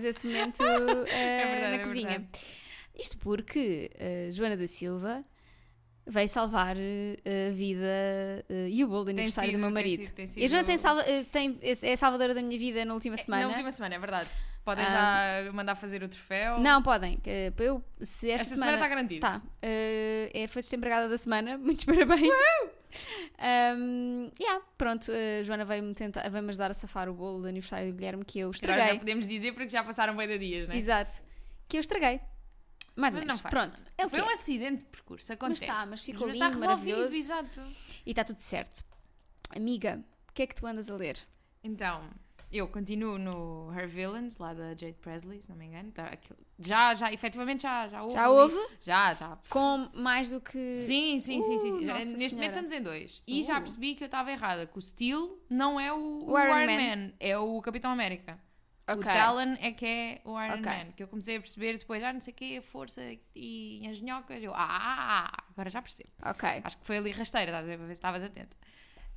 tivemos esse momento uh, verdade, na é cozinha. verdade. Isto porque uh, Joana da Silva veio salvar uh, a vida uh, e o bolo de Tem aniversário sido- do meu tem marido. sido- tem E a Joana sido- tem salva, uh, tem, é a salvadora da minha vida na última semana. Na última semana, é verdade. Podem Ah. já mandar fazer o troféu. Não, podem. eu, se esta, Esta semana está garantido. Tá. Uh, é, foi empregada da semana. Muitos parabéns. Um, yeah, pronto, a Joana veio-me tentar, veio-me ajudar a safar o bolo de aniversário do Guilherme que eu estraguei. já podemos dizer porque já passaram bem de dias, não é? Exato. Que eu estraguei. Mais ou Mas menos. não faz Pronto. É Foi um acidente de percurso, acontece. tá, mas ficou está lindo, resolvido, maravilhoso. exato. E está tudo certo. Amiga, o que é que tu andas a ler? Então, eu continuo no Her Villains, lá da Jade Presley, se não me engano. Tá, aquilo- já, já, efetivamente já, já houve. Já houve? Já, já. Com mais do que. Sim, sim, sim, sim. Uh, Já- Nossa Neste Senhora. momento estamos em dois. E já Uh. percebi que eu estava errada, que o Steel não é o, O o Iron Man. Man. é o Capitão América. Ok. O Talon é que é o Iron Ok. Man. Que eu comecei a perceber depois, já não sei o quê, força e engenhocas. Eu, ah, agora já percebo. Ok. Acho que foi ali rasteira, estás a ver, para ver se estavas atenta.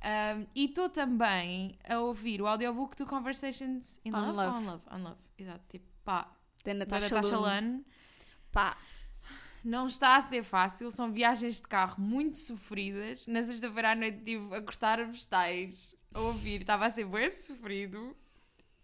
Um, e estou também a ouvir o audiobook do Conversations in On Love. Love. On Love, on Love, exato. Tipo, pá, Da Natasha, Natasha. Lane. Pá, Não está a ser fácil, são viagens de carro muito sofridas. Na sexta-feira à noite estive a cortar vegetais, a ouvir, estava a ser bem sofrido,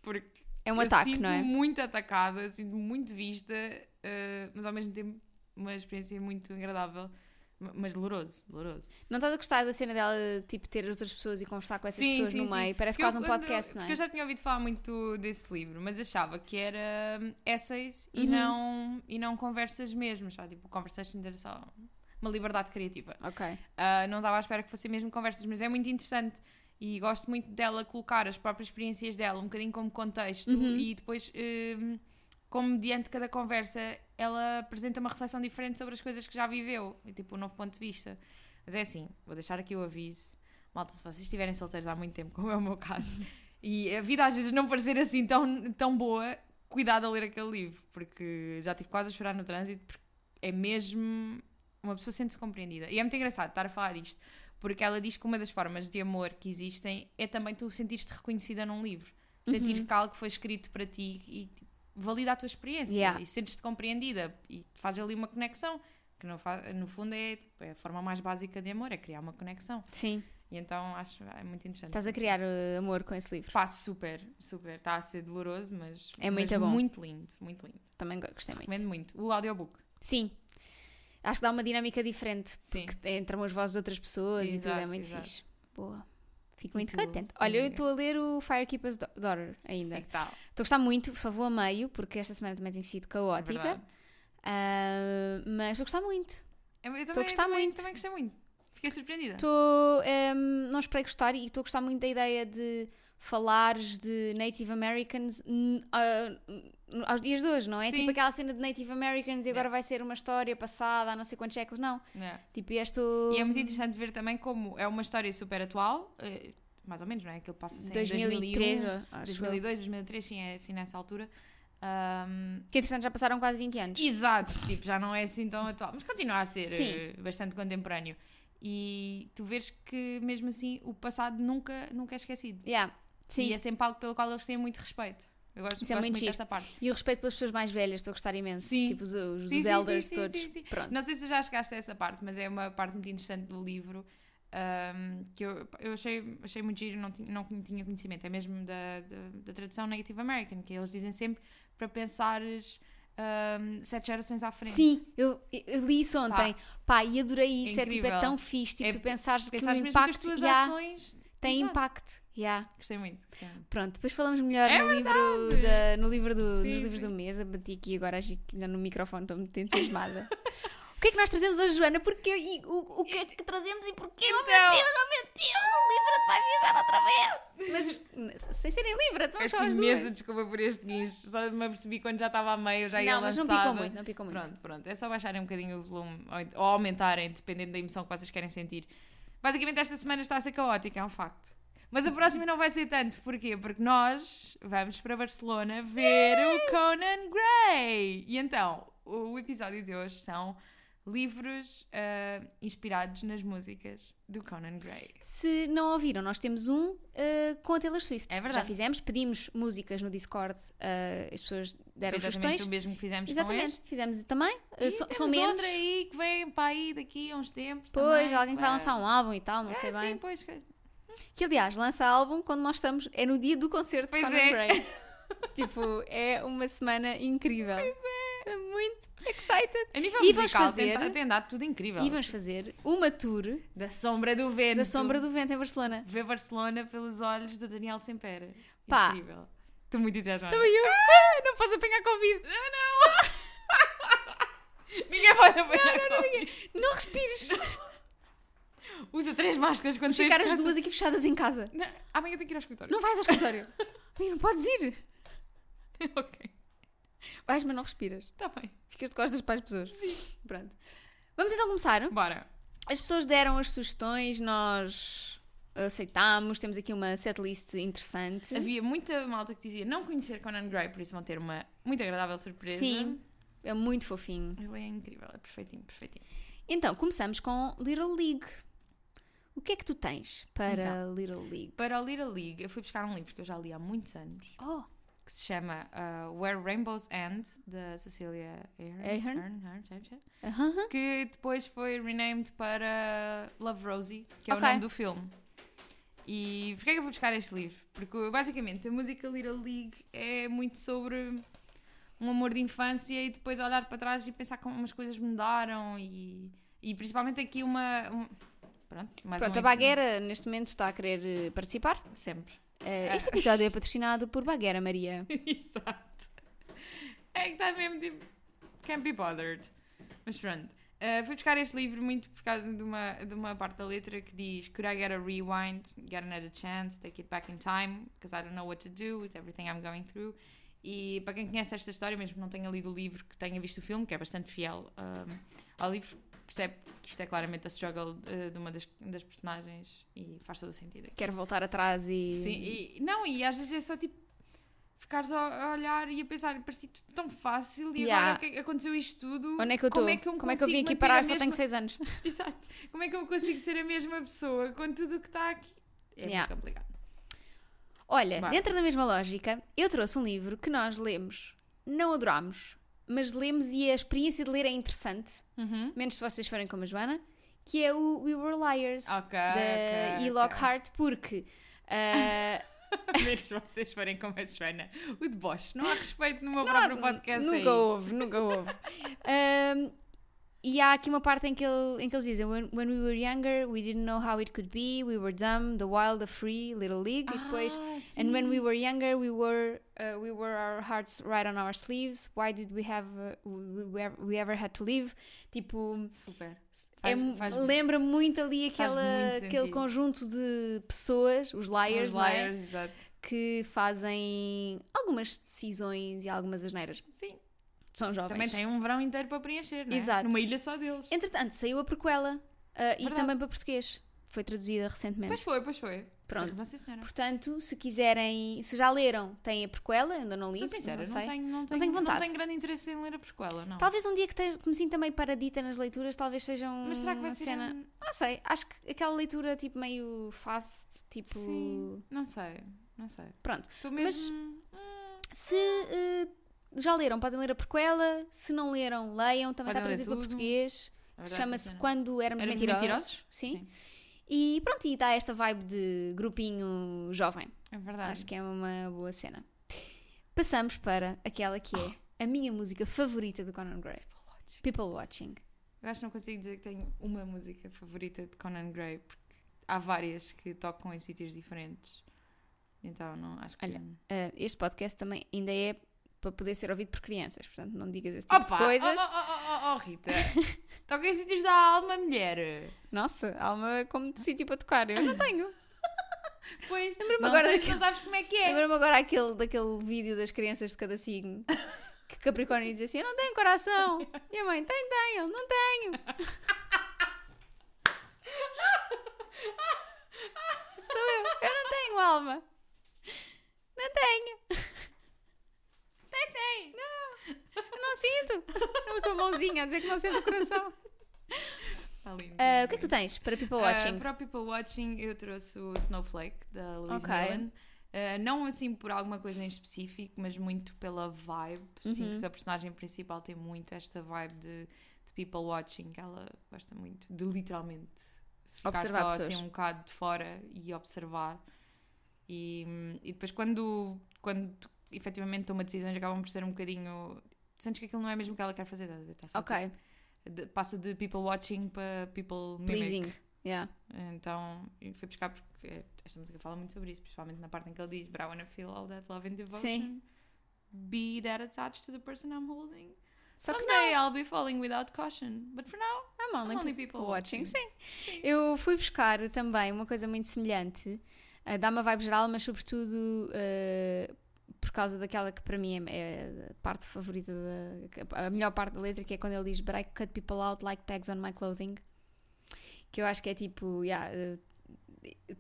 porque é um ataque, não é? muito atacada, sinto muito vista, eh, mas ao mesmo tempo uma experiência muito agradável, mas doloroso, doloroso. Não estás a gostar da cena dela, tipo, ter outras pessoas e conversar com essas Sim, pessoas sim, no sim. meio? Parece Porque quase eu um podcast, não é? Porque eu já tinha ouvido falar muito desse livro, mas achava que era hum, essays e, Uhum. não, e não conversas mesmo, já, tipo, conversation era só uma liberdade criativa. Ok. Ah, não estava à espera que fossem mesmo conversas, mas é muito interessante e gosto muito dela colocar as próprias experiências dela, um bocadinho como contexto Uhum. e depois, hum, como mediante cada conversa, ela apresenta uma reflexão diferente sobre as coisas que já viveu, e, tipo, um novo ponto de vista. Mas é assim, vou deixar aqui o aviso. Malta, se vocês estiverem solteiros há muito tempo, como é o meu caso, e a vida às vezes não parecer assim tão, tão boa, cuidado a ler aquele livro, porque já tive quase a chorar no trânsito, porque é mesmo. Uma pessoa sente-se compreendida. E é muito engraçado estar a falar disto, porque ela diz que uma das formas de amor que existem é também tu sentir-te reconhecida num livro. Sentir que algo foi escrito para ti e valida a tua experiência Yeah. e sentes-te compreendida e faz ali uma conexão que no, no fundo é, tipo, é a forma mais básica de amor, é criar uma conexão. Sim. E então acho é muito interessante. Estás a criar uh, amor com esse livro. Pá, super, super. Está a ser doloroso, mas, É mas muito bom. muito lindo, muito lindo. Também go- gostei muito. Recomendo muito. O audiobook. Sim. Acho que dá uma dinâmica diferente. Sim. Entram as vozes de outras pessoas e tudo. É Exato, muito exato. fixe. Boa. Fico muito contente. Olha, eu estou a ler o Firekeeper's Da- Daughter ainda. É? Estou a gostar muito, só vou a meio, porque esta semana também tem sido É caótica. verdade. Ah, mas estou a gostar muito. Eu também, Estou a gostar também, muito. Também gostei muito. Fiquei surpreendida. Estou. ehm, não esperei gostar e estou a gostar muito da ideia de falares de Native Americans n- aos dias de hoje, não é? Sim. Tipo aquela cena de Native Americans e agora Yeah. vai ser uma história passada há não sei quantos séculos. Não. É. Tipo, este. E é muito interessante ver também como é uma história super atual, eh, mais ou menos, não é? Aquilo passa-se em 2003, 2001, acho 2002, 2003, sim, é assim nessa altura. Ahm, Que interessante, já passaram quase 20 anos. Exato, tipo, já não é assim tão atual, mas continua a ser Sim. eh, bastante contemporâneo. E tu vês que mesmo assim o passado nunca, nunca é esquecido. Yeah. Sim. E é sempre algo pelo qual eles têm muito respeito. Eu gosto, Isso é gosto muito muito, giro. dessa parte. E o respeito pelas pessoas mais velhas, estou a gostar imenso. Sim. Tipo os, os, Sim, elders sim, todos. Pronto. Não sei se já chegaste a essa parte, mas é uma parte muito interessante do livro ahm, que eu, eu achei, achei muito giro, não, tinha- não tinha conhecimento. É mesmo da, da, da tradução Native American, que eles dizem sempre para pensares ahm, sete gerações à frente. Sim, eu, eu li isso ontem. Pá, e adorei isso. É, tipo, é tão fixe. Tipo, É- tu pensares que Pensares o mesmo que as impacto tuas yeah, ações tem Exato. impacto. Yeah. Gostei muito. Gostei muito. Pronto, depois falamos melhor É no, livro da, no livro do, Sim, nos livros sim. do mês. Bati aqui agora já no microfone, estou muito entusiasmada. o que é que nós trazemos hoje, Joana? Porque, e, o, o que é que trazemos e porquê? Oh meu Então. Deus, oh meu Deus, o livro vai viajar outra vez. Mas sem serem livre, vamos as duas. imensa desculpa por este guincho. Só me apercebi quando já estava a meio, já ia Não, mas não picou muito, não picou muito. Pronto, pronto. É só baixarem um bocadinho o volume ou aumentarem, dependendo da emoção que vocês querem sentir. Basicamente, esta semana está a ser caótica, é um facto. Mas a próxima não vai ser tanto. Porquê? Porque nós vamos para Barcelona ver o Conan Gray. E então, o episódio de hoje são livros ah, inspirados nas músicas do Conan Gray. Se não ouviram, nós temos um uh, com a Taylor Swift. É verdade. Já fizemos, pedimos músicas no Discord, uh, as pessoas deram Foi sugestões. o mesmo que fizemos com Exatamente, este. fizemos também. Uh, E so- temos são menos. outra aí que vem para aí daqui a uns tempos. Pois, também, alguém que vai lançar um álbum e tal, não É, sei bem. sim, pois. coisa. Que aliás, lança álbum quando nós estamos. É no dia do concerto Pois de Conan é. Gray. tipo, é uma semana incrível. Pois é. Muito excited. A nível E vamos musical fazer- tem, tem dado tudo incrível. E vamos fazer uma tour Da sombra do vento. da Sombra do Vento em Barcelona. Ver Barcelona pelos olhos do Daniel Sempera. Pá. Incrível. Estou muito entusiasmada. Também eu. Ah, não podes apanhar Covid. Ah, Ninguém pode apanhar não, não, Covid. não, não respires. Usa três máscaras quando Vamos saís ficar as duas aqui fechadas em casa. Não, amanhã tenho que ir ao escritório. Não vais ao escritório. Não podes ir. ok. Vais, mas não respiras. Está bem. Ficas de costas para as pessoas. Sim. Pronto. Vamos então começar. Bora. As pessoas deram as sugestões, nós aceitámos, temos aqui uma setlist interessante. Havia muita malta que dizia não conhecer Conan Gray, por isso vão ter uma muito agradável surpresa. Sim. É muito fofinho. Ele é incrível, é perfeitinho, perfeitinho. Então, começamos com Little League. O que é que tu tens para Então. Little League? Para o Little League, eu fui buscar um livro que eu já li há muitos anos, Oh, que se chama uh, Where Rainbows End, da Cecilia Ahern. Ahern? Ahern, que depois foi renamed para Love Rosie, que é Ok. o nome do filme. E porquê é que eu vou buscar este livro? Porque basicamente a música Little League é muito sobre um amor de infância e depois olhar para trás e pensar como as coisas mudaram e, e principalmente aqui uma. um- pronto, mais Pronto, um a Baguera neste momento está a querer eh, participar. Sempre. Ah. este episódio é patrocinado por Baguera Maria. Exato. É que está mesmo tipo. Can't be bothered. Mas pronto. Uh, fui buscar este livro muito por causa de uma, de uma parte da letra que diz Could I get a rewind, get another chance, take it back in time, because I don't know what to do with everything I'm going through. E para quem conhece esta história, mesmo que não tenha lido o livro, que tenha visto o filme, que é bastante fiel um, ao livro, percebe que isto é claramente a struggle uh, de uma das, das personagens e faz todo o sentido. Quero voltar atrás e. Sim, e, não, e às vezes é só tipo ficares a olhar e a pensar, parecia tudo tão fácil e Yeah. agora que é que aconteceu isto tudo? Onde é que eu estou? Como é que eu, Como é que eu vim aqui parar? a Só mesma- tenho 6 anos. Exato. Como é que eu consigo ser a mesma pessoa com tudo o que está aqui? É Yeah. muito complicado. Olha, Vá. dentro da mesma lógica, eu trouxe um livro que nós lemos, não adorámos, mas lemos e a experiência de ler é interessante, Uhum. menos se vocês forem como a Joana, que é o We Were Liars, Ok. da ok, E. Lockhart, porque ah, ok. Menos se vocês forem como a Joana. O deboche. Não há respeito no meu não próprio podcast. é nunca isto. houve, nunca houve. Ahm, e há aqui uma parte em que, ele- em que eles dizem when, when we were younger, we didn't know how it could be, we were dumb, the wild, the free, little league, e depois Ah, And when sim. we were younger, we were uh, we wore our hearts right on our sleeves. Why did we have uh, we, we ever- had to leave? Tipo, Super. é Faz- mu- faz- lembra muito ali faz aquela, muito aquele conjunto de pessoas, os liars, Os é? liars, que fazem algumas decisões e algumas asneiras. Sim. São jovens. Também tem um verão inteiro para preencher, não é? Exato. Numa ilha só deles. Entretanto, saiu a prequela uh, e também para português. Foi traduzida recentemente. Pois foi, pois foi. Pronto. Razão, sim. Portanto, se quiserem, se já leram, têm a prequela, ainda não li. Sou sincera, não não, tenho, não, tenho, tenho vontade. Não tenho grande interesse em ler a prequela, não. Talvez um dia que, te, que me sinta meio paradita nas leituras, talvez seja um- Mas será que vai ser cena. um- Não sei, acho que aquela leitura tipo meio fast, tipo. Sim, não sei, não sei. Pronto. Estou Mas- mesmo... Hum, Se eh, já leram, podem ler a prequela. Se não leram, leiam. Também Podem está traduzido para português. verdade, Chama-se sim. Quando Éramos, Éramos mentirosos. mentirosos? Sim. E pronto, e dá esta vibe de grupinho jovem. É verdade. Acho que é uma boa cena. Passamos para aquela que é a minha música favorita do Conan Gray. People Watching. Eu acho que não consigo dizer que tenho uma música favorita de Conan Gray, porque há várias que tocam em sítios diferentes. Então, não, acho que... Olha, Uh, este podcast também ainda é para poder ser ouvido por crianças, portanto não digas esse tipo Opa! de coisas. Oh, oh, oh, oh, oh, Rita! Toca em sítios da alma, mulher! Nossa, alma como de sítio para tocar, eu não tenho. Pois, Lembra-me agora tens, daquele- sabes como é que é. Lembra-me agora aquele, daquele vídeo das crianças de cada signo. Que Capricórnio diz assim: Eu não tenho coração. E a mãe: Tem, tem, eu não tenho. Sou eu, eu não tenho alma. Não tenho. Com a mãozinha a dizer que não sinto o coração. Está lindo. Ah, o que é que tu tens para people watching? Uh, para People Watching, eu trouxe o Snowflake, da Louise Ok. Nealon. Uh, não assim por alguma coisa em específico, mas muito pela vibe. Uhum. Sinto que a personagem principal tem muito esta vibe de, de People Watching, que ela gosta muito de literalmente ficar Observar só pessoas. assim um bocado de fora e observar. E, e depois quando, quando efetivamente toma decisões acabam por ser um bocadinho... Sentes que aquilo não é mesmo o que ela quer fazer, estás a ver? Está só Ok, de- passa de people watching para people mimic. pleasing. Yeah. Então, fui buscar porque esta música fala muito sobre isso, principalmente na parte em que ele diz But I wanna feel all that love and devotion. Sim. Be that attached to the person I'm holding. Só que Someday I'll be falling without caution. But for now, I'm only, I'm only people, people watching. watching. Sim. Sim. Eu fui buscar também uma coisa muito semelhante. Uh, dá uma vibe geral, mas sobretudo uh, por causa daquela que para mim é, é a parte favorita, da, a melhor parte da letra, que é quando ele diz But I cut people out like tags on my clothing. Que eu acho que é tipo, yeah, uh,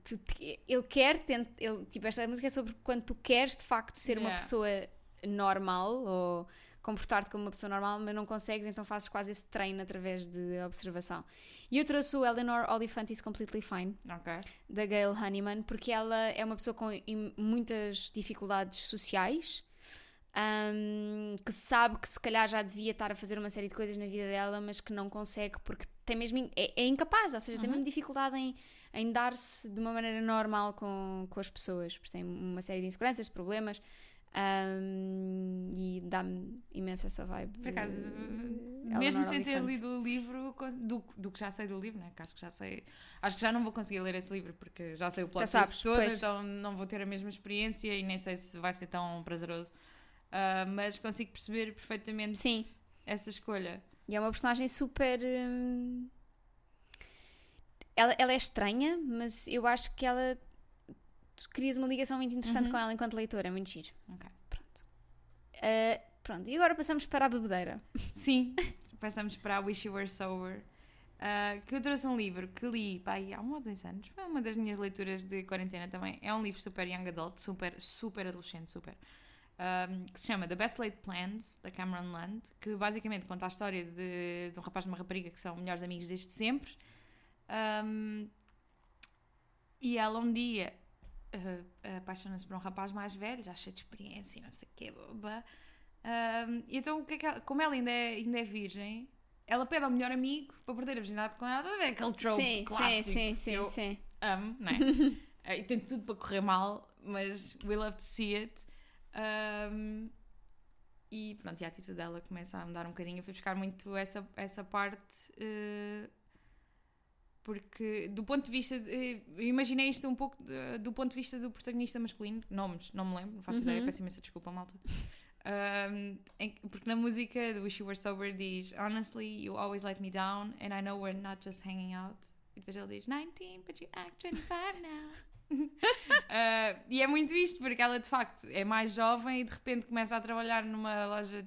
tu- ele quer, tent- ele, tipo, esta música é sobre quando tu queres de facto ser uma Yeah. pessoa normal ou comportar-te como uma pessoa normal, mas não consegues, então fazes quase esse treino através de observação. E eu trouxe o Eleanor Oliphant is Completely Fine, Ok. da Gail Honeyman, porque ela é uma pessoa com muitas dificuldades sociais, ahm, que sabe que se calhar já devia estar a fazer uma série de coisas na vida dela, mas que não consegue porque tem mesmo, é, é incapaz, ou seja, tem mesmo dificuldade em, em dar-se de uma maneira normal com, com as pessoas, porque tem uma série de inseguranças, de problemas. Ahm, e dá-me imensa essa vibe. Por acaso, de mesmo sem ter lido o livro, do, do que já sei do livro, né? que acho que já sei, acho que já não vou conseguir ler esse livro porque já sei o plot twist todo, pois. então não vou ter a mesma experiência e nem sei se vai ser tão prazeroso. Ah, mas consigo perceber perfeitamente Sim. essa escolha. E é uma personagem super. hum, Ela, ela é estranha, mas eu acho que ela. Tu crias uma ligação muito interessante Uhum. com ela enquanto leitora, é muito giro. Ok. Pronto. Ah, pronto, e agora passamos para a bebedeira. Sim, passamos para a Wish You Were Sober. ah, que eu trouxe um livro que li pá, há um ou dois anos. Foi uma das minhas leituras de quarentena também. É um livro super young adult, super, super adolescente, super. ahm, que se chama The Best Laid Plans, da Cameron Land, que basicamente conta a história de, de um rapaz e uma rapariga que são melhores amigos desde sempre. Ahm, e ela um dia ah, apaixona-se por um rapaz mais velho, já cheio de experiência, não sei o quê, e então, o que é que ela- como ela ainda é, ainda é virgem, ela pede ao melhor amigo para perder a virgindade com ela. Estás a ver aquele trope sim, clássico sim, sim, eu sim. amo, não é? Eh, e tem tudo para correr mal, mas we love to see it. Um, e pronto, e a atitude dela começa a mudar um bocadinho. Eu fui buscar muito essa, essa parte. eh, porque, do ponto de vista. de- eh, eu imaginei isto um pouco eh, do ponto de vista do protagonista masculino. Nomes, não me lembro, não faço Uhum. ideia, peço imensa desculpa, malta. Um, porque na música do Wish You Were Sober diz Honestly, you always let me down, and I know we're not just hanging out. E depois ele diz 19, but you act 25 now. Uh, e é muito isto, porque ela de facto é mais jovem e de repente começa a trabalhar numa loja.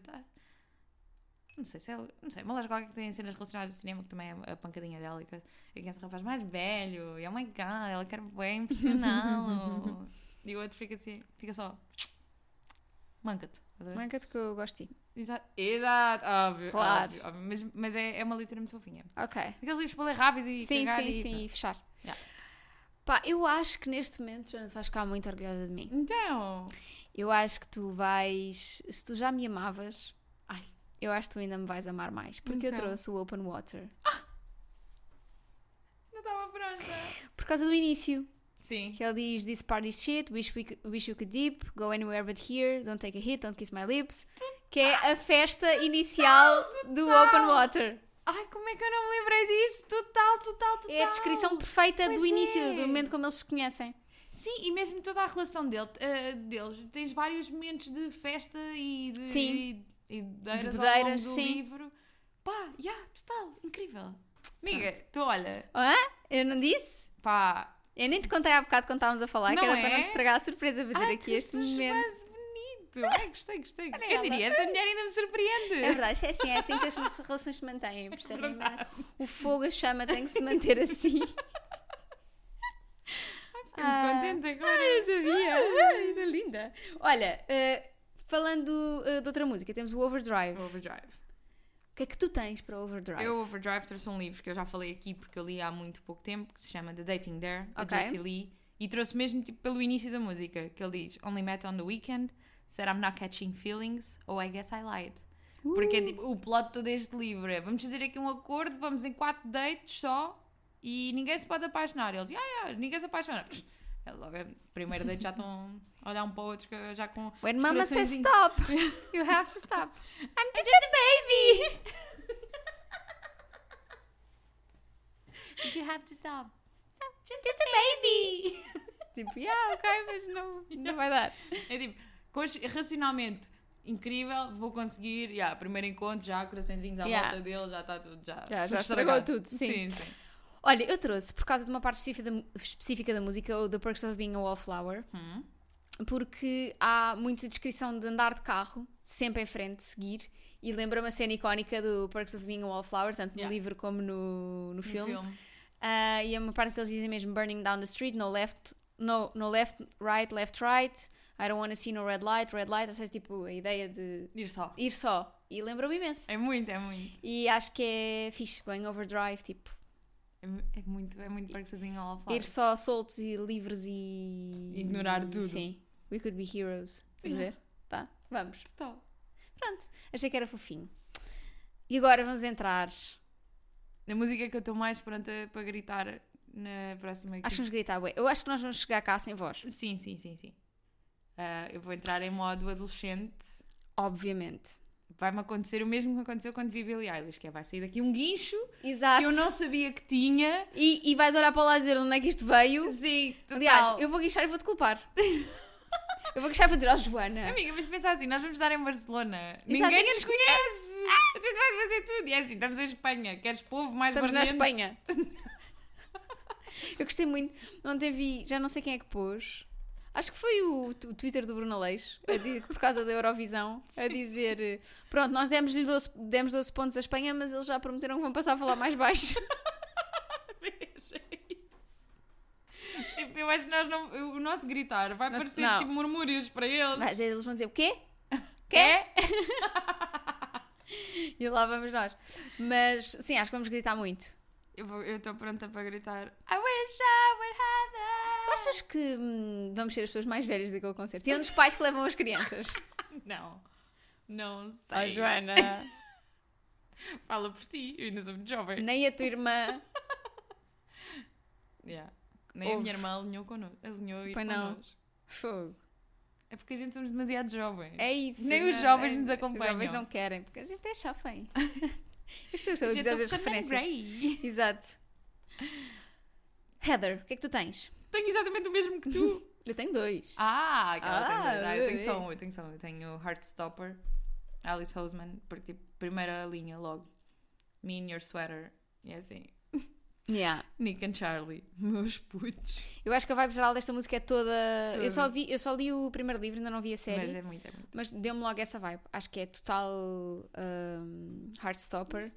Não sei se é. Não sei, uma loja qualquer que tem cenas relacionadas ao cinema, que também é a pancadinha dela. E que que esse rapaz mais velho. E oh my god, ela quer bem impressioná-lo. e o outro fica assim, fica só. Manca-te. Marca-te que eu gosto de ti. Exato, exato, óbvio. Claro. óbvio, óbvio. Mas, mas é, é uma leitura muito fofinha. Ok. Aqueles livros para ler rápido e Sim, cagar sim, e sim, e fechar. Yeah. Pá, eu acho que neste momento, Joana, tu vais ficar muito orgulhosa de mim. Então, Eu acho que tu vais. Se tu já me amavas. Eu acho que tu ainda me vais amar mais. Porque eu Então. trouxe o Open Water. não estava pronta. Por causa do início. Sim. Que ele diz: This party shit, wish, we could, wish you could deep, go anywhere but here, don't take a hit, don't kiss my lips. Que é a festa inicial do total. Open Water. Ai, como é que eu não me lembrei disso? Total, total, total. É a descrição perfeita do Pois início, é. do momento como eles se conhecem. Sim, e mesmo toda a relação dele, eh, deles. Tens vários momentos de festa e de. Sim. E, bedeiras De ao bedeiras, longo do sim. livro. Pá, já, total, incrível. Amiga, tu olha, Hã? Eu não disse? pá. Eu nem te contei há bocado quando estávamos a falar, que Não era para não é? estragar a surpresa ter Ai, aqui que este momento. suspense bonito. Ai, gostei, gostei. Olha Quem diria? Esta mulher ainda me surpreende. É verdade, é assim, é assim que as relações se mantêm, percebem? Verdade. O fogo, a chama tem que se manter assim. Fiquei muito contente agora. eu sabia. Ai, ainda linda. Olha, eh, falando eh, de outra música, temos o Overdrive. Overdrive. que é que tu tens para Overdrive? Eu, Overdrive, trouxe um livro que eu já falei aqui porque eu li há muito pouco tempo, que se chama The Dating There, da Ok. Jessie Lee. E trouxe mesmo tipo, pelo início da música, que ele diz Only met on the weekend, said I'm not catching feelings, or I guess I lied. Porque é tipo, o plot todo deste livro é vamos fazer aqui um acordo, vamos em quatro dates só e ninguém se pode apaixonar. Ele diz, ah, yeah, ninguém se apaixona. É logo, a primeira date já estão olhar um para o outro que- já com. When mama says stop, you have to stop. I'm just a baby. But you have to stop. Just a baby. tipo, yeah, ok, mas não, não vai dar. É tipo, racionalmente incrível, vou conseguir. Yeah, primeiro encontro, já coraçõezinhos à Yeah. volta dele, já está tudo. Já, Já- já tudo estragou estragado. tudo, sim. sim, sim. Olha, eu trouxe, por causa de uma parte específica da, específica da música, o The Perks of Being a Wallflower, Hum. Porque há muita descrição de andar de carro, sempre em frente, seguir, e lembra-me a cena icónica do Perks of Being a Wallflower, tanto no Yeah. livro como no, no No filme. filme. Ah, e é uma parte que eles dizem mesmo burning down the street, no left, no, no left, right, left, right, I don't wanna see no red light, red light, ou seja, tipo, a ideia de Ir só. ir só. E lembra-me imenso. É muito, é muito. E acho que é fixe, going overdrive, tipo, É, é muito, é muito Perks of Being a ir só soltos e livres e. Ignorar tudo. Sim. We could be heroes. Estás a ver? Tá? Vamos. Total. Pronto. Achei que era fofinho. E agora vamos entrar. A música que eu estou mais pronta para gritar na próxima. Acho que vamos gritar, ué. Eu acho que nós vamos chegar cá sem voz. Sim, sim, sim, sim. Ah, eu vou entrar em modo adolescente. Obviamente. Vai-me acontecer o mesmo que aconteceu quando vi Billie Eilish, que é vai sair daqui um guincho Exato. que eu não sabia que tinha. E, e vais olhar para lá e dizer onde é que isto veio. Sim, total. Aliás, eu vou guinchar e vou-te culpar. eu vou guinchar e vou dizer, ó Joana. Amiga, mas pensa assim, nós vamos estar em Barcelona. Ninguém ninguém nos conhece. A gente vai fazer tudo. E é assim, estamos em Espanha. Queres povo mais Estamos na? Espanha. Eu gostei muito. Ontem vi, já não sei quem é que pôs. Acho que foi o, o Twitter do Bruno di- por causa da Eurovisão, a dizer: Pronto, nós demos-lhe 12, demos 12 pontos à Espanha, mas eles já prometeram que vão passar a falar mais baixo. Veja isso. Tipo, Eu acho que nós não, o nosso gritar vai parecer não. tipo murmúrios para eles. Mas eles vão dizer: O quê? É? E lá vamos nós. Mas sim, acho que vamos gritar muito. Eu estou pronta para gritar I wish I would have that. Tu achas que hum, vamos ser as pessoas mais velhas daquele concerto? Tirando os pais que levam as crianças. Não. Não sei. Joana, Fala por ti, eu ainda sou muito jovem. nem a tua irmã. Yeah. Nem a Ouve. minha irmã alinhou connosco. Alinhou ir Pois não. connosco. Fogo. É porque a gente somos demasiado jovens. É isso. Nem os não- jovens é- nos acompanham. Os jovens não querem, porque a gente é chafém. Isto é A o gente episódio das tá ficando referências. Exato. Heather, o que é que tu tens? Tenho exatamente o mesmo que tu. Eu tenho dois. ah, aquela Ah, tem dois. Ah, eu tenho só um, eu tenho só um. Eu tenho Heartstopper, Alice Hoseman, porque tipo, primeira linha logo. Me and Your Sweater. E é assim. Yeah. Nick and Charlie, meus putos. Eu acho que a vibe geral desta música é toda. Eu, só vi, eu só li o primeiro livro, ainda não vi a série. Mas é muito, é muito. Mas deu-me logo essa vibe. Acho que é total um, Heartstopper. Sim.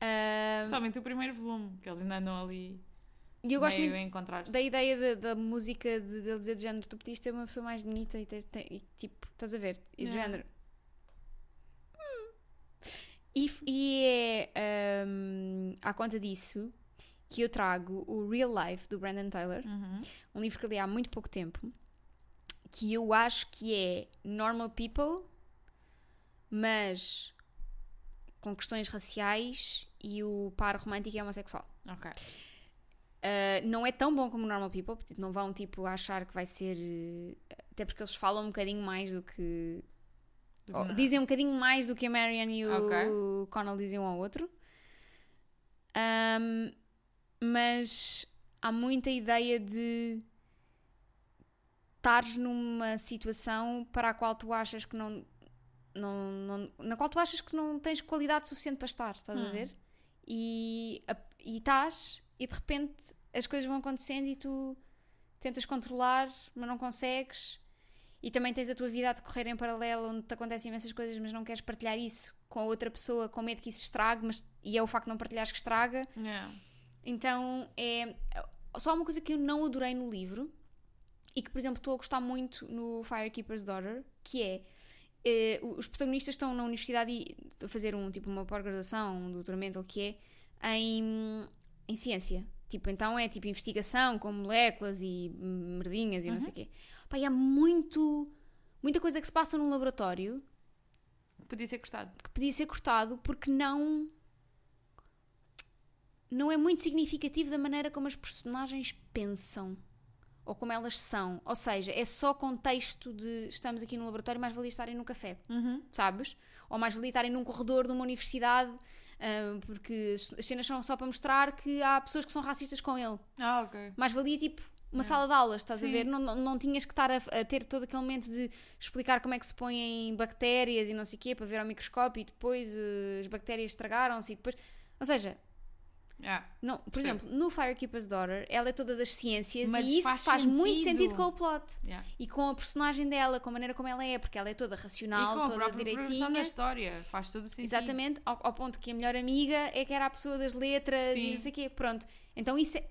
Um, Somente o primeiro volume, que eles ainda andam ali e eu gosto muito da ideia de- da música de, de dizer de género: tu pediste ter uma pessoa mais bonita e, ter- ter- e, tipo, estás a ver? E de Yeah. género. "Hum." E, e à conta disso que eu trago o Real Life do Brandon Taylor, Uhum. um livro que eu li há muito pouco tempo, que eu acho que é normal people, mas com questões raciais e o par romântico é homossexual. Ok. Uh, não é tão bom como Normal People, porque não vão tipo achar que vai ser. uh, Até porque eles falam um bocadinho mais do que. Que- dizem um bocadinho mais do que a Marianne e o Ok. Connell dizem um ao outro. Um, mas há muita ideia de estares numa situação para a qual tu achas que não, não, não- na qual tu achas que não tens qualidade suficiente para estar, estás a Hum. ver? E a- e estás e de repente as coisas vão acontecendo e tu tentas controlar, mas não consegues. E também tens a tua vida a decorrer em paralelo, onde te acontecem imensas coisas, mas não queres partilhar isso com a outra pessoa, com medo que isso estrague, mas, e é o facto de não partilhares que estraga. Yeah. Então é. Só uma coisa que eu não adorei no livro e que, por exemplo, estou a gostar muito no Firekeeper's Daughter, que é. eh, os protagonistas estão na universidade e- a fazer um, tipo, uma pós-graduação, um doutoramento, o que é, em, em ciência. Tipo, então é tipo investigação com moléculas e merdinhas e não sei o quê. Pá, há muito, muita coisa que se passa num laboratório Podia ser cortado. que podia ser cortado porque não não é muito significativo da maneira como as personagens pensam ou como elas são. Ou seja, é só contexto de estamos aqui no laboratório, mais valia estarem no café, Uhum. sabes? Ou mais valia estarem num corredor de uma universidade, ah, porque as as cenas são só para mostrar que há pessoas que são racistas com ele. Ah, ok. Mais valia tipo uma É. sala de aulas, estás a Sim. ver? Não, não, não tinhas que estar a, a ter todo aquele momento de explicar como é que se põem bactérias e não sei o quê para ver ao microscópio e depois eh, as bactérias estragaram-se e depois. Ou seja, Ah, não, por Percebo. exemplo, no Firekeeper's Daughter, ela é toda das ciências Mas e isso faz faz, muito sentido. sentido com o plot yeah. e com a personagem dela, com a maneira como ela é, porque ela é toda E racional, com a toda própria progressão da direitinha. história. Faz todo o sentido. Exatamente, ao, ao ponto que a melhor amiga é que era a pessoa das letras Sim. e não sei o quê. Pronto. Então isso é-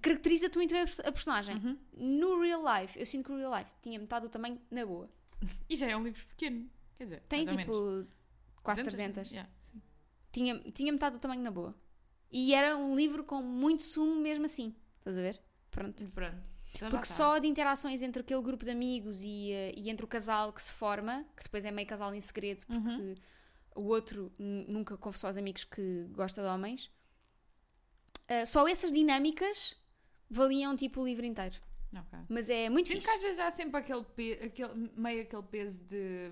caracteriza-te muito bem a, pers- a personagem. Uhum. No real life, eu sinto que o real life tinha metade do tamanho na boa. E já é um livro pequeno. Quer dizer, Tem tipo quase 300. Yeah, sim. Tinha, tinha metade do tamanho na boa. E era um livro com muito sumo mesmo assim. Estás a ver? Pronto. Pronto. Então Porque só de interações entre aquele grupo de amigos e, eh, e entre o casal que se forma, que depois é meio casal em segredo, porque Uhum. o outro nunca confessou aos amigos que gosta de homens, eh, só essas dinâmicas valiam tipo o livro inteiro. Ok. Mas é muito Sinto fixe. que às vezes há sempre aquele, pe- aquele meio aquele peso de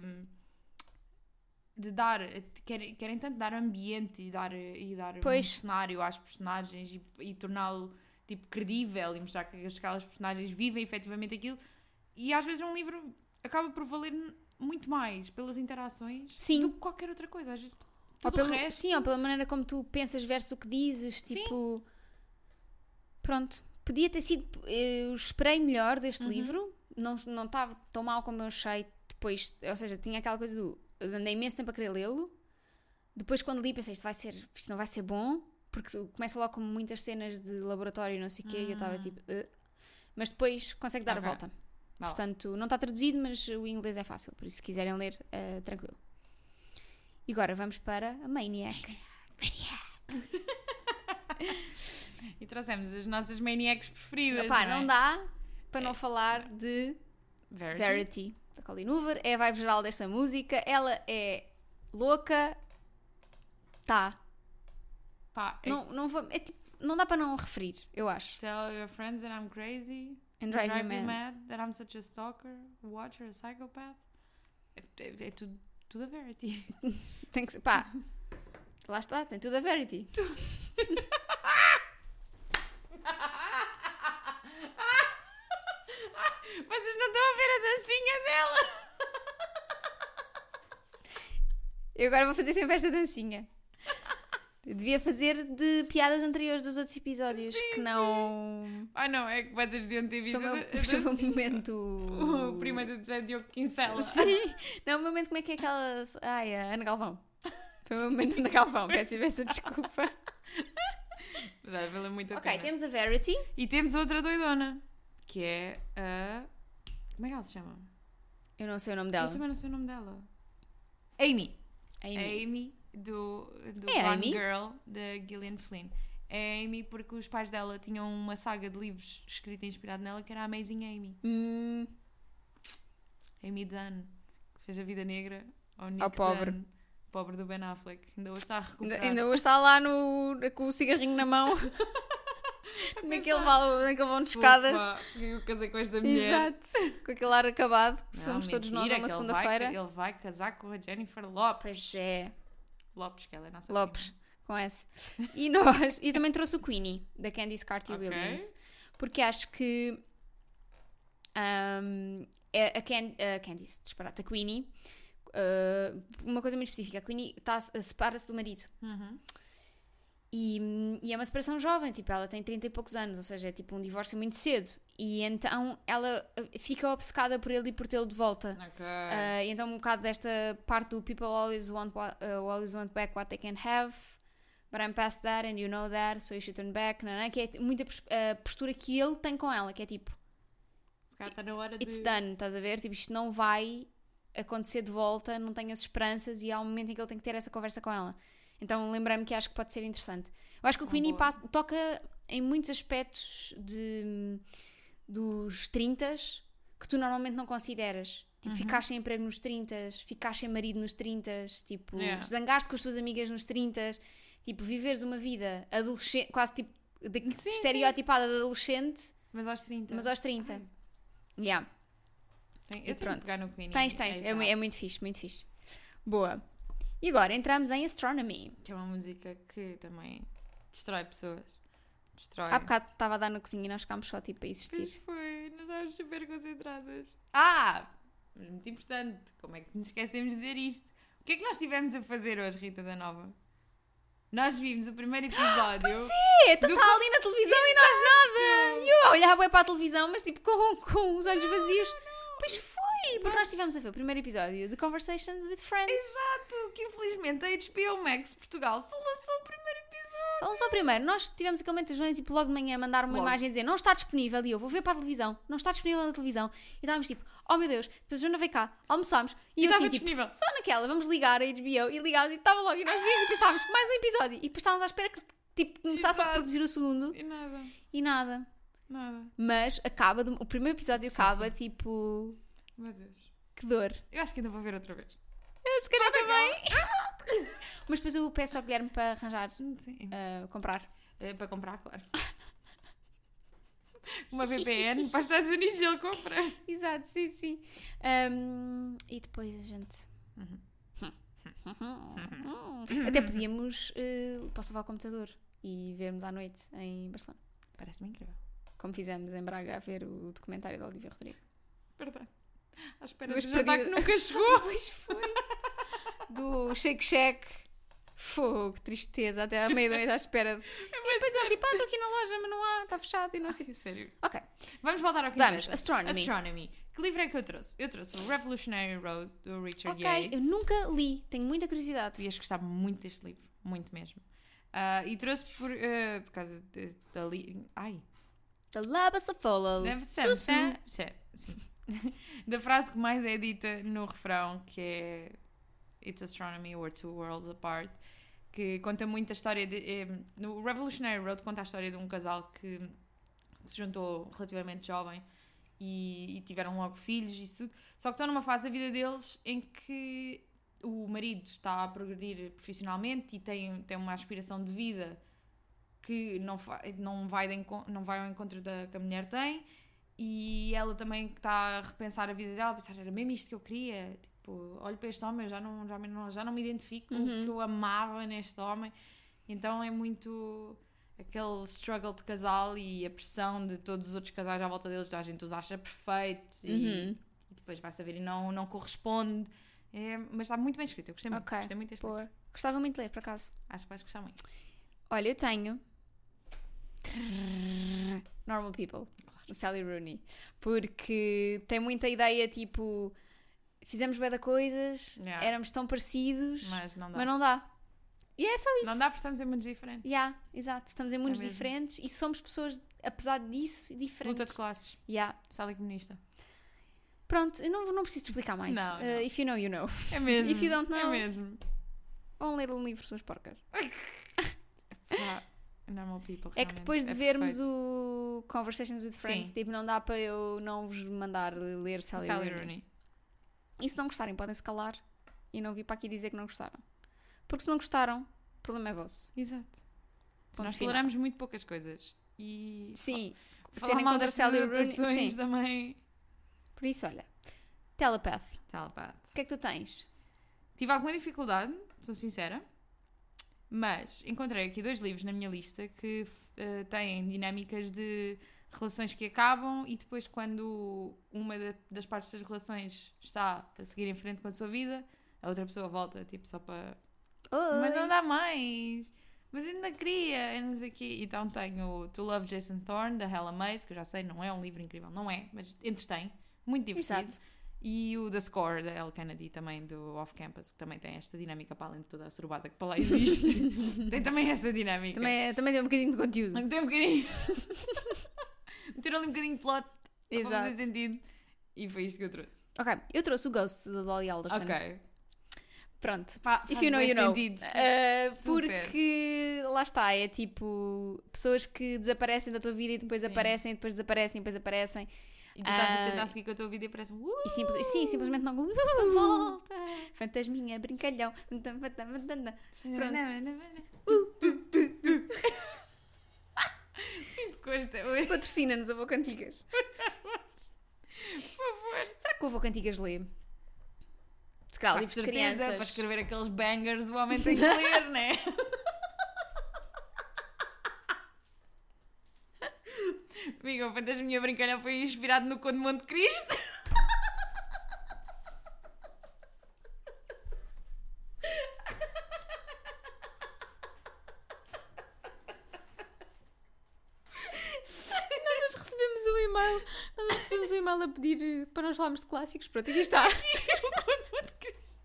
de dar querem, querem tanto dar ambiente e dar e dar Pois. um cenário às personagens e, e torná-lo tipo credível e mostrar que aquelas personagens vivem efetivamente aquilo e às vezes um livro acaba por valer muito mais pelas interações Sim. do que qualquer outra coisa às vezes tudo pelo, o resto Sim, ou pela maneira como tu pensas versus o que dizes, Sim. tipo. Pronto. Podia ter sido. Eu esperei melhor deste Uhum. livro, não não estava tão mal como eu achei depois. Ou seja, tinha aquela coisa do. eu Andei imenso tempo a querer lê-lo. Depois, quando li, pensei isto, vai ser, isto não vai ser bom, porque começa logo com muitas cenas de laboratório e não sei o quê, e eu estava Hum. tipo. "Uh". Mas depois consegue dar Ok. a volta. Vá lá. Portanto, não está traduzido, mas o inglês é fácil, por isso se quiserem ler, eh, tranquilo. E agora vamos para a Maniac. e trouxemos as nossas maniacs preferidas Epá, não, é? não dá para não falar de Verity. Verity, da Colleen Hoover. É a vibe geral desta música. Ela é louca. Tá. Pá, é- Não, não, vou- é tipo- não dá para não referir, eu acho. Tell your friends that I'm crazy. And Drive, Drive You Mad. mad that I'm such a stalker, watcher, a psychopath. É, é- é tudo, tudo a Verity. Tem que ser, pá. Lá está, tem tudo a Verity. Vocês não estão a ver a dancinha dela? Eu agora vou fazer sempre esta dancinha. Eu devia fazer de piadas anteriores dos outros episódios que não. Ai não, é que vocês deviam ter visto Foi o momento. O primeiro do Zé Diogo Quincela. Sim. Não, o momento, como é que é aquela. Ai, a Ana Galvão. Foi o momento Ana Galvão, peço imensa desculpa. Já valeu muito a ok, pena. temos a Verity. E temos outra doidona, que é a... Como é que ela se chama? Eu não sei o nome Eu dela. também não sei o nome dela. Amy. Amy. Amy do, do É Gone Amy? Girl, da Gillian Flynn. É Amy porque os pais dela tinham uma saga de livros escrita e inspirada nela que era a Amazing Amy. Hum, Amy Dunn, que fez a vida negra ao Nick Ao pobre. Dunn, pobre do Ben Affleck. Ainda hoje está a recuperar. ainda hoje está lá no, com o cigarrinho na mão, naquele, valo, naquele vão de escadas. Porque eu casei com esta mulher. Exato. Com aquele ar acabado, que Não, somos todos nós mentira, uma segunda-feira. Ele vai casar com a Jennifer Lopes. Pois é, Lopes, que ela é a nossa Lopes, prima. com S. E nós, e também trouxe o Queenie, da Candice Carter Ok. Williams, porque acho que ahm, é a, Can, a Candice, disparate, a Queenie, ah, uma coisa muito específica, a Queenie tá, separa-se do marido. Uhum. E, e é uma separação jovem, tipo, ela tem 30 e poucos anos, ou seja, é tipo um divórcio muito cedo. E então ela ah, fica obcecada por ele e por tê-lo de volta. Ok. Uh, então um bocado desta parte do people always want, what, uh, always want back what they can have, but I'm past that and you know that, so you should turn back, não, não, que é muita postura que ele tem com ela, que é tipo, Se calhar está na hora de... it's done, estás a ver? Tipo, isto não vai acontecer de volta, não tenho as esperanças e há um momento em que ele tem que ter essa conversa com ela. Então lembrei-me que acho que pode ser interessante. Eu acho que o Uma Queenie boa. passa- toca em muitos aspectos de, dos 30 que tu normalmente não consideras. Tipo, Uhum. ficaste sem emprego nos 30, ficaste sem marido nos 30, tipo, Yeah. zangaste com as tuas amigas nos 30, tipo, viveres uma vida adolescente, quase tipo de, Sim, sim. estereotipada de adolescente, Mas aos 30. mas aos 30. Yeah. Tem- E eu tenho que pronto. pegar no Queenie. Tens, tens. É, exato. é muito fixe, muito fixe. Boa. E agora entramos em Astronomy. Que é uma música que também destrói pessoas. Destrói. Há bocado estava a dar na cozinha e nós ficámos só tipo a Pois existir. foi, nós estávamos super concentradas. Ah! Mas muito importante, como é que nos esquecemos de dizer isto? O que é que nós estivemos a fazer hoje, Rita da Nova? Nós vimos o primeiro episódio. É, tu Do está ali na televisão e nós nada. E eu a olhar bem para a televisão, mas tipo com, com os olhos vazios. Pois foi, porque nós estivemos a ver o primeiro episódio de Conversations with Friends. Exato, que infelizmente a HBO Max Portugal só lançou o primeiro episódio. Só, só o primeiro, nós tivemos aquele momento Joana, tipo logo de manhã mandar uma Logo. imagem a dizer não está disponível e eu vou ver para a televisão, não está disponível na televisão. E estávamos tipo, oh meu Deus, depois a Joana veio cá, almoçámos e, E eu assim tipo, disponível. só naquela, vamos ligar a HBO e ligámos e estava logo e nós víamos e pensávamos mais um episódio e depois estávamos à espera que tipo começasse a Exato. reproduzir o segundo E nada, e nada. nada. Mas acaba, de- o primeiro episódio Sim, acaba tipo, Meu Deus. que dor. Eu acho que ainda vou ver outra vez. Eu se calhar também. Mas depois eu peço ao Guilherme para arranjar, uh, comprar. É para comprar, claro. Uma VPN para os Estados Unidos ele compra. Exato, sim, sim. Um, e depois a gente. Até podíamos. Uh, posso levar o computador e vermos à noite em Barcelona. Parece-me incrível. Como fizemos em Braga a ver o documentário de Olivia Rodrigo. Verdade. À espera Duas do jantar que perdidas. nunca chegou. Pois foi. Do Shake Shack. Fogo, tristeza. Até à meia-noite à espera. de- E depois ele tipo, ah, estou aqui na loja, mas não há, está fechado. E tipo, Ai, sério. ok. Vamos voltar ao que Vamos, interessa. Astronomy. Astronomy. Que livro é que eu trouxe? Eu trouxe o Revolutionary Road, do Richard Ok, Yates. eu nunca li, tenho muita curiosidade. Ias gostar muito deste livro. Muito mesmo. Ah, e trouxe por, ah, por causa da... Ai. The Labas of Follows. Deve ser, sim, sim. da frase que mais é dita no refrão, que é It's astronomy, we're two worlds apart, que conta muito a história de. eh, no Revolutionary Road conta a história de um casal que se juntou relativamente jovem e, e tiveram logo filhos e tudo. Só que estão numa fase da vida deles em que o marido está a progredir profissionalmente e tem, tem uma aspiração de vida que não, não, vai de não vai ao encontro da que a mulher tem e ela também está a repensar a vida dela, a pensar, era mesmo isto que eu queria, tipo, olho para este homem, eu já não, já, me- não, já não me identifico com o Uhum. que eu amava neste homem, então é muito aquele struggle de casal e a pressão de todos os outros casais à volta deles, a gente os acha perfeitos e, Uhum. e depois vai saber e não, não corresponde, É, mas está muito bem escrito, eu gostei muito, Ok, gostei muito deste livro. Gostava muito de ler, por acaso. acho que vais gostar muito. Olha, eu tenho. Normal People, o Sally Rooney. Porque tem muita ideia tipo. Fizemos bem da coisas, Yeah. éramos tão parecidos, Mas não dá. mas não dá. E é só isso. Não dá porque estamos em mundos diferentes. Yeah, exato. Estamos em mundos mesmo. diferentes e somos pessoas, apesar disso, diferentes. Luta de classes. Yeah. Sala comunista. Pronto, eu não, não preciso te explicar mais. Não, Uh, não. if you know, you know. É mesmo. If you don't know- É mesmo. Vão ler um livro, suas porcas. Ah, normal people. É que depois de É vermos perfeito. o Conversations with Friends, Sim. tipo, não dá para eu não vos mandar ler Sally, Sally Rooney. Rooney. E se não gostarem, podem se calar e não vir para aqui dizer que não gostaram. Porque se não gostaram, o problema é vosso. Exato. Ponto Nós toleramos muito poucas coisas. E Sim, falar serem mal das Rooney. adaptações Sim. também. Por isso, olha. Telepath, Telepath. o que é que tu tens? Tive alguma dificuldade, sou sincera. Mas encontrei aqui dois livros na minha lista que eh, têm dinâmicas de relações que acabam e depois quando uma da- das partes das relações está a seguir em frente com a sua vida, a outra pessoa volta, tipo, só para Oi. Mas não dá mais. Mas ainda queria. Eu não sei o quê. Então tenho To Love Jason Thorne, da Hella Mace, que eu já sei, não é um livro incrível. Não é, mas entretém. Muito divertido. Exato. E o The Score, da Elle Kennedy, também do Off Campus, que também tem esta dinâmica para além de toda a surubada que para lá existe. tem também essa dinâmica. Também, é- também tem um bocadinho de conteúdo. Tem um bocadinho. Meteram ali um bocadinho de plot para fazer Exato. sentido. E foi isto que eu trouxe. Ok, eu trouxe o Ghost da Dolly Alderton. Ok. Pronto. Fa- If you know, you know. sentido. Uh, porque lá está, é tipo pessoas que desaparecem da tua vida e depois Sim. aparecem, depois desaparecem, e depois aparecem. E tu estás a Ah. tentar seguir com a tua vida e parece uh, E simples, sim, simplesmente não. volta. Fantasminha, brincalhão. Pronto. Sinto que hoje, Patrocina-nos, Avô Cantigas. por favor. Será que o Avô Cantigas lê? Se calhar, livros de crianças. para escrever aqueles bangers o homem tem que ler, né? Amiga, o Fantasminha Brincalhão foi inspirado no Conde Monte Cristo. Nós recebemos um e-mail. Nós recebemos um e-mail a pedir para nós falarmos de clássicos. Pronto, aqui está. o Conde Monte Cristo.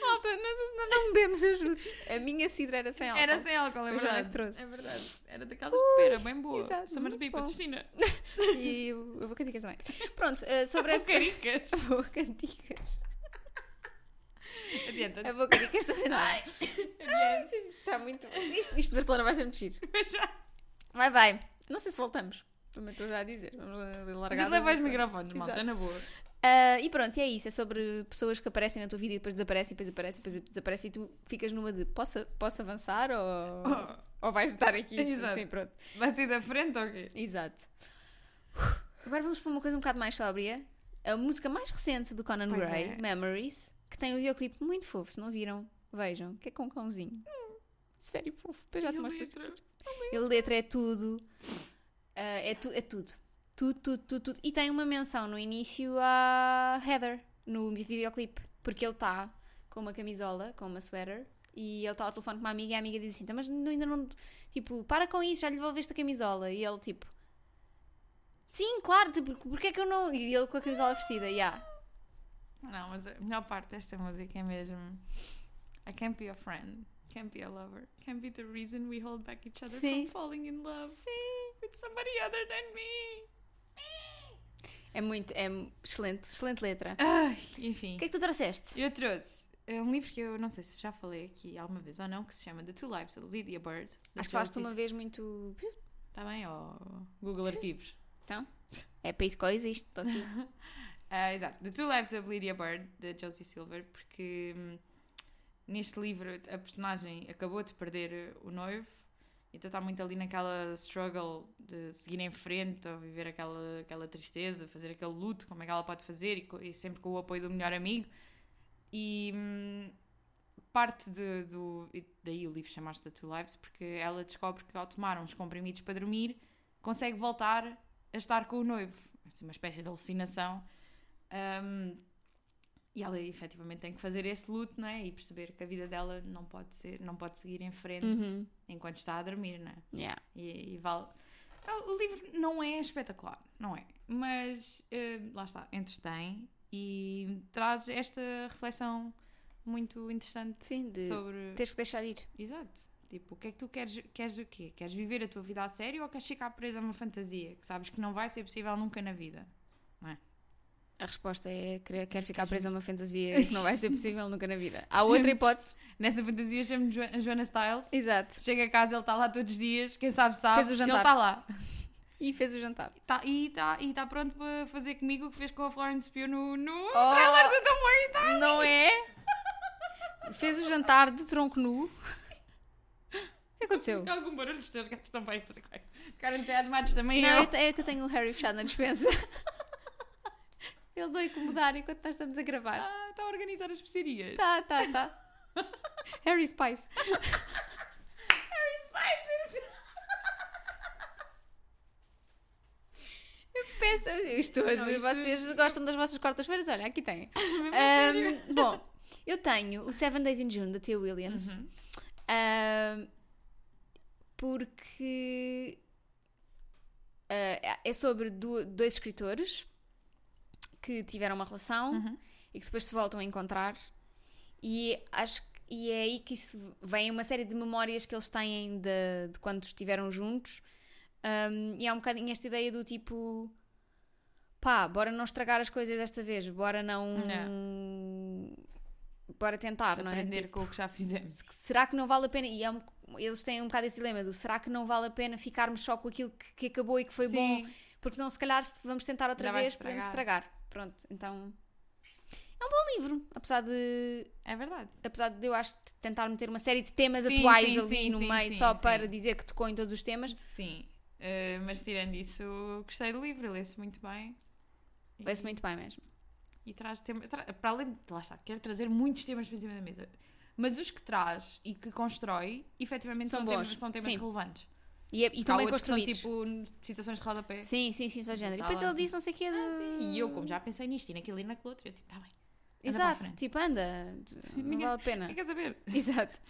Malta, nós, nós não bebemos, eu juro. A minha cidra era sem álcool. Era sem álcool, é o verdade. que trouxe. É verdade. Era daquelas de pera, bem boa. exato, Summersby patrocina. E eu vou cantigas também. Pronto, eh, sobre essa. Caricas. Vou cantigas. Adianta. A boca cantigas também não. é? Adianta. Isto está muito. Isto, isto de Barcelona vai ser muito giro. Vai, vai. Não sei se voltamos. Também estou já a dizer. Vamos largar. Já leva os microfones, malta, Exato. na boa. Ah, e pronto, e é isso. É sobre pessoas que aparecem na tua vida e depois desaparecem, depois aparecem, depois desaparecem e tu ficas numa de posso, posso avançar ou, ou vais estar aqui? Exato. Sim, pronto. Vai sair da frente ou quê? Exato. Agora vamos para uma coisa um bocado mais sóbria. A música mais recente do Conan Pois Gray, é. Memories, que tem um videoclipe muito fofo. Se não viram, vejam. Que é com um cãozinho. It's very fofo. Depois já te mostro a letra é tudo. Ah, é, tu, é tudo. Tudo, tudo, tudo, tudo. E tem uma menção no início a Heather, no videoclipe. Porque ele está com uma camisola, com uma sweater, e ele está ao telefone com uma amiga e a amiga diz assim: "Então, Mas ainda não. Tipo, para com isso, já lhe devolveste a camisola. E ele, tipo. Sim, claro, tipo, porque é que eu não. E ele com a camisola vestida, já. Não, mas a melhor parte desta música é mesmo I can't be a friend, can't be a lover, can't be the reason we hold back each other Sim. from falling in love Sim. with somebody other than me. É muito. É excelente, excelente letra. Ai, enfim. O que é que tu trouxeste? Eu trouxe é um livro que eu não sei se já falei aqui alguma vez ou não, que se chama The Two Lives of Lydia Bird. Acho que falaste uma vez muito. Está bem? Ou Google Arquivos. Então, é para isso que eu existo, estou aqui. Ah, exato. The Two Lives of Lydia Bird, de Josie Silver, porque hum, neste livro a personagem acabou de perder o noivo, então está muito ali naquela struggle de seguir em frente, ou viver aquela, aquela tristeza, fazer aquele luto, como é que ela pode fazer, e, e sempre com o apoio do melhor amigo. E hum, parte de- do. Daí o livro chamar-se The Two Lives, porque ela descobre que ao tomar uns comprimidos para dormir, consegue voltar a estar com o noivo. Assim, uma espécie de alucinação. Um, e ela efetivamente tem que fazer esse luto, não é? E perceber que a vida dela não pode ser, não pode seguir em frente Uhum. enquanto está a dormir, não é? Yeah. E, e vale. O livro não é espetacular, não é? Mas eh, lá está, entretém e traz esta reflexão muito interessante Sim, de sobre. tens que deixar ir. Exato. Tipo, o que é que tu queres, queres o quê? Queres viver a tua vida a sério ou queres ficar presa a uma fantasia que sabes que não vai ser possível nunca na vida? A resposta é querer, quero ficar presa a uma fantasia que não vai ser possível nunca na vida. Há Sempre. outra hipótese. Nessa fantasia chamo-me Jo- Joana Styles. Exato. Chega a casa, ele está lá todos os dias, quem sabe sabe. Fez o Ele jantar. está lá. E fez o jantar. Tá, e está e tá pronto para fazer comigo o que fez com a Florence Pugh no, no Oh, trailer do Don't Worry Darling. Não é? Fez o jantar de tronco nu. O que aconteceu? Algum barulho, os teus gatos também coisa. Ficaram entusiasmados também. Não, eu. te- é que eu tenho o Harry fechado na dispensa. Ele a incomodar enquanto nós estamos a gravar. Ah, está a organizar as especiarias. Tá, tá, tá. Harry Spice. Harry Spices. Peço, isto hoje, Não, isto- vocês gostam das vossas quartas-feiras? Olha, aqui têm. Mesmo a sério. Ahm, bom, eu tenho o Seven Days in June da Tia Williams. Uhum. Ahm, porque ah, é sobre du- dois escritores que tiveram uma relação Uhum. e que depois se voltam a encontrar e acho e é aí que isso vem uma série de memórias que eles têm de, de quando estiveram juntos Um, e há um bocadinho esta ideia do tipo pá, bora não estragar as coisas desta vez, bora não. Bora tentar, não é? Aprender Tipo, com o que já fizemos. se- será que não vale a pena? E é um- eles têm um bocado esse dilema do será que não vale a pena ficarmos só com aquilo que, que acabou e que foi bom? Sim. Porque senão, se calhar, se vamos tentar outra Já vez, podemos estragar. Pronto, então. É um bom livro, apesar de. É verdade. Apesar de eu acho tentar meter uma série de temas Sim, atuais sim, ali sim, no meio só para dizer que tocou em todos os temas, Sim. Eh, mas tirando isso, gostei do livro, lê-se muito bem. E- lê-se muito bem mesmo. E traz temas. tra- para além de. Lá está, quero trazer muitos temas para cima da mesa. Mas os que traz e que constrói, efetivamente São são, temas, são temas relevantes. E, é- e Há estão bem outros que são construídos. tipo citações de rodapé. Sim, sim, sim, só género. E Tá depois lá, ele disse não sei o quê de... E eu, como já pensei nisto e naquilo e naquilo outro, eu tipo, tá bem. Exato, tipo, anda, não Ninguém- vale a pena. Quer saber? Exato.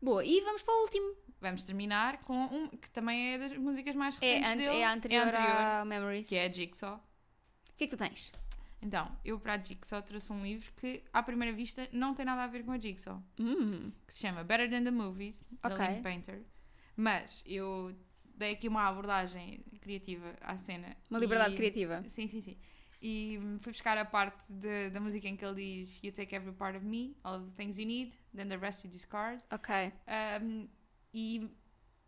Boa, e vamos para o último. Vamos terminar com um que também é das músicas mais É, recentes an- dele. é a anterior, a Memories. que é a Jigsaw. O que é que tu tens? Então, eu para a Jigsaw trouxe um livro que, à primeira vista, não tem nada a ver com a Jigsaw. Hum, que se chama Better Than the Movies, da Ok. Lynn Painter. Mas eu dei aqui uma abordagem criativa à cena. uma liberdade e- criativa. Sim, sim, sim. E fui buscar a parte de- da música em que ele diz You take every part of me, all of the things you need, then the rest you discard. Ok. Um, e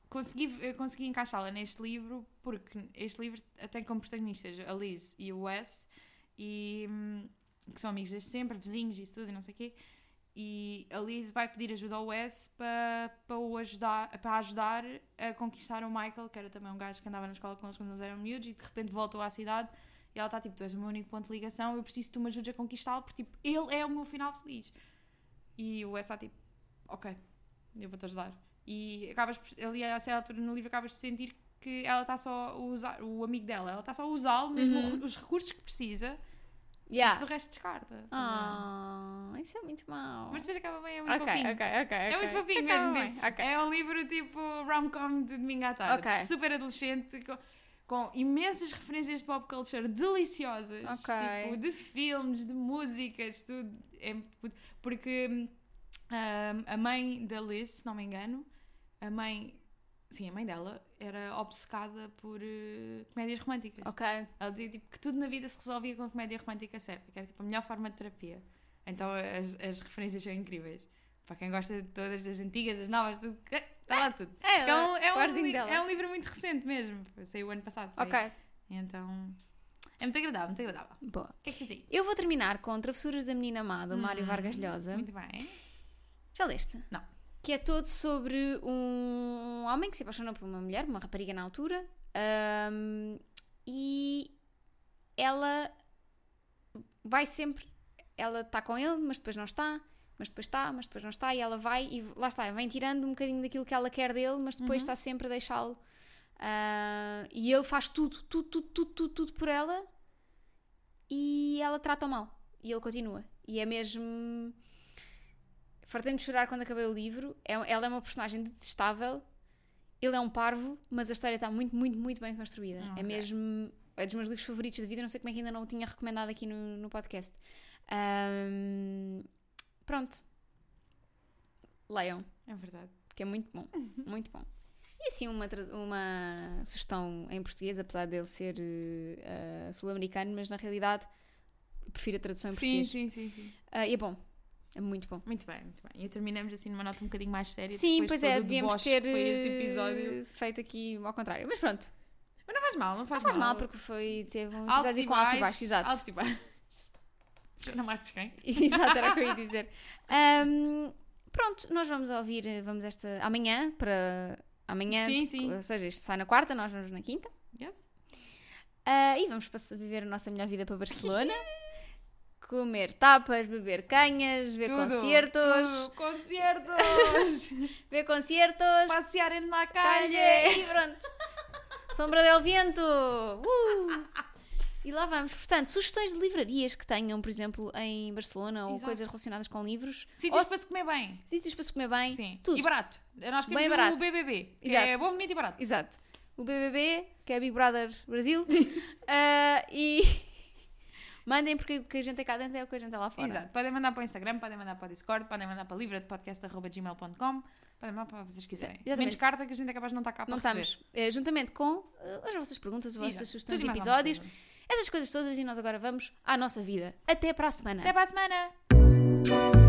consegui, consegui encaixá-la neste livro porque este livro tem como protagonistas a Liz e o Wes e, hum, que são amigos desde sempre, vizinhos e tudo e não sei o quê e a Liz vai pedir ajuda ao Wes para, para o ajudar, para ajudar a conquistar o Michael, que era também um gajo que andava na escola com eles quando eles eram miúdos e de repente voltou à cidade. E ela está tipo, tu és o meu único ponto de ligação eu preciso que tu me ajudes a conquistá-lo porque tipo, ele é o meu final feliz. E o Wes está tipo, ok eu vou-te ajudar. E acabas ali a certa altura no livro acabas de sentir que ela está só a usar o amigo dela, ela está só a usá-lo mesmo Uhum. os recursos que precisa Yeah. tudo o resto descarta Ah, isso é muito mau. mas depois acaba bem, é muito ok, fofinho ok, ok. é muito fofinho Acaba mesmo. tipo, ok. É um livro tipo rom-com de domingo à tarde. Ok. Super adolescente, com, com imensas referências de pop culture deliciosas. Tipo, de filmes, de músicas, tudo. É, muito- porque hum, a mãe da Liz, se não me engano, a mãe. Sim, a mãe dela era obcecada por eh, comédias românticas. Ok. Ela dizia tipo, que tudo na vida se resolvia com a comédia romântica certa, que era tipo a melhor forma de terapia. Então as, as referências são incríveis. Para quem gosta de todas, das antigas, das novas, tudo, está lá tudo. É, é, um, é, um é um livro muito recente mesmo. Saiu o ano passado. por aí. Ok, Então é muito agradável, muito agradável. boa. O que é que dizia? Eu vou terminar com Travessuras da Menina Amada, do Mário Hum, Vargas Llosa. Muito bem. Já leste? Não. Que é todo sobre um homem que se apaixona por uma mulher, uma rapariga na altura, ahm, e ela vai sempre. Ela está com ele, mas depois não está, mas depois está, mas depois não está, e ela vai e lá está, vem tirando um bocadinho daquilo que ela quer dele, mas depois Uhum. está sempre a deixá-lo. Ah, e ele faz tudo, tudo, tudo, tudo, tudo, tudo por ela, e ela trata-o mal. E ele continua. E é mesmo. Fartei-me de chorar quando acabei o livro. É- ela é uma personagem detestável. Ele é um parvo, mas a história está muito, muito, muito bem construída. É Ok. mesmo. É dos meus livros favoritos da vida. Não sei como é que ainda não o tinha recomendado aqui no, no podcast. Ahm, pronto. Leiam, É verdade. que é muito bom. Muito bom. E assim, uma, uma sugestão em português, apesar dele ser eh, sul-americano, mas na realidade prefiro a tradução em Sim, português. sim, sim, sim. Ah, e é bom. É muito bom. Muito bem, muito bem. E terminamos assim numa nota um bocadinho mais séria. Sim, pois é, devíamos ter eh, episódio. feito aqui ao contrário. Mas pronto, Mas não faz mal, não faz, não faz mal porque foi, teve um Altos episódio e com altos e baixos, exato. Altos e baixos. Joana Marques quem? exato, era o que eu ia dizer. Ahm, pronto, nós vamos ouvir, vamos esta amanhã para amanhã, Sim, sim. ou seja, isto sai na quarta, nós vamos na quinta. Yes. Ah, e vamos viver a nossa melhor vida para Barcelona. Comer tapas, beber canhas, ver Tudo, concertos, tudo. Concertos! ver concertos, Passear na calhe calle! e pronto. Sombra del vento. Uh! E lá vamos. Portanto, sugestões de livrarias que tenham, por exemplo, em Barcelona ou Exato. coisas relacionadas com livros. Sítios Ou para se comer bem. sítios para se comer bem. Sim. Tudo. E barato. Nós queremos Bem barato. o BBB. Que Exato. é bom, bonito e barato. Exato. O BBB, que é Big Brother Brasil. Ah, e mandem porque o que a gente é cá dentro é o que a gente é lá fora. Exato. Podem mandar para o Instagram, podem mandar para o Discord, podem mandar para livradepodcast.gmail.com podem mandar para vocês quiserem. Exatamente. Menos carta que a gente é capaz de não estar cá para Não receber. estamos. eh, juntamente com eh, as vossas perguntas, as vossas Exato. sugestões de episódios. Essas coisas todas e nós agora vamos à nossa vida. Até para a semana. Até para a semana!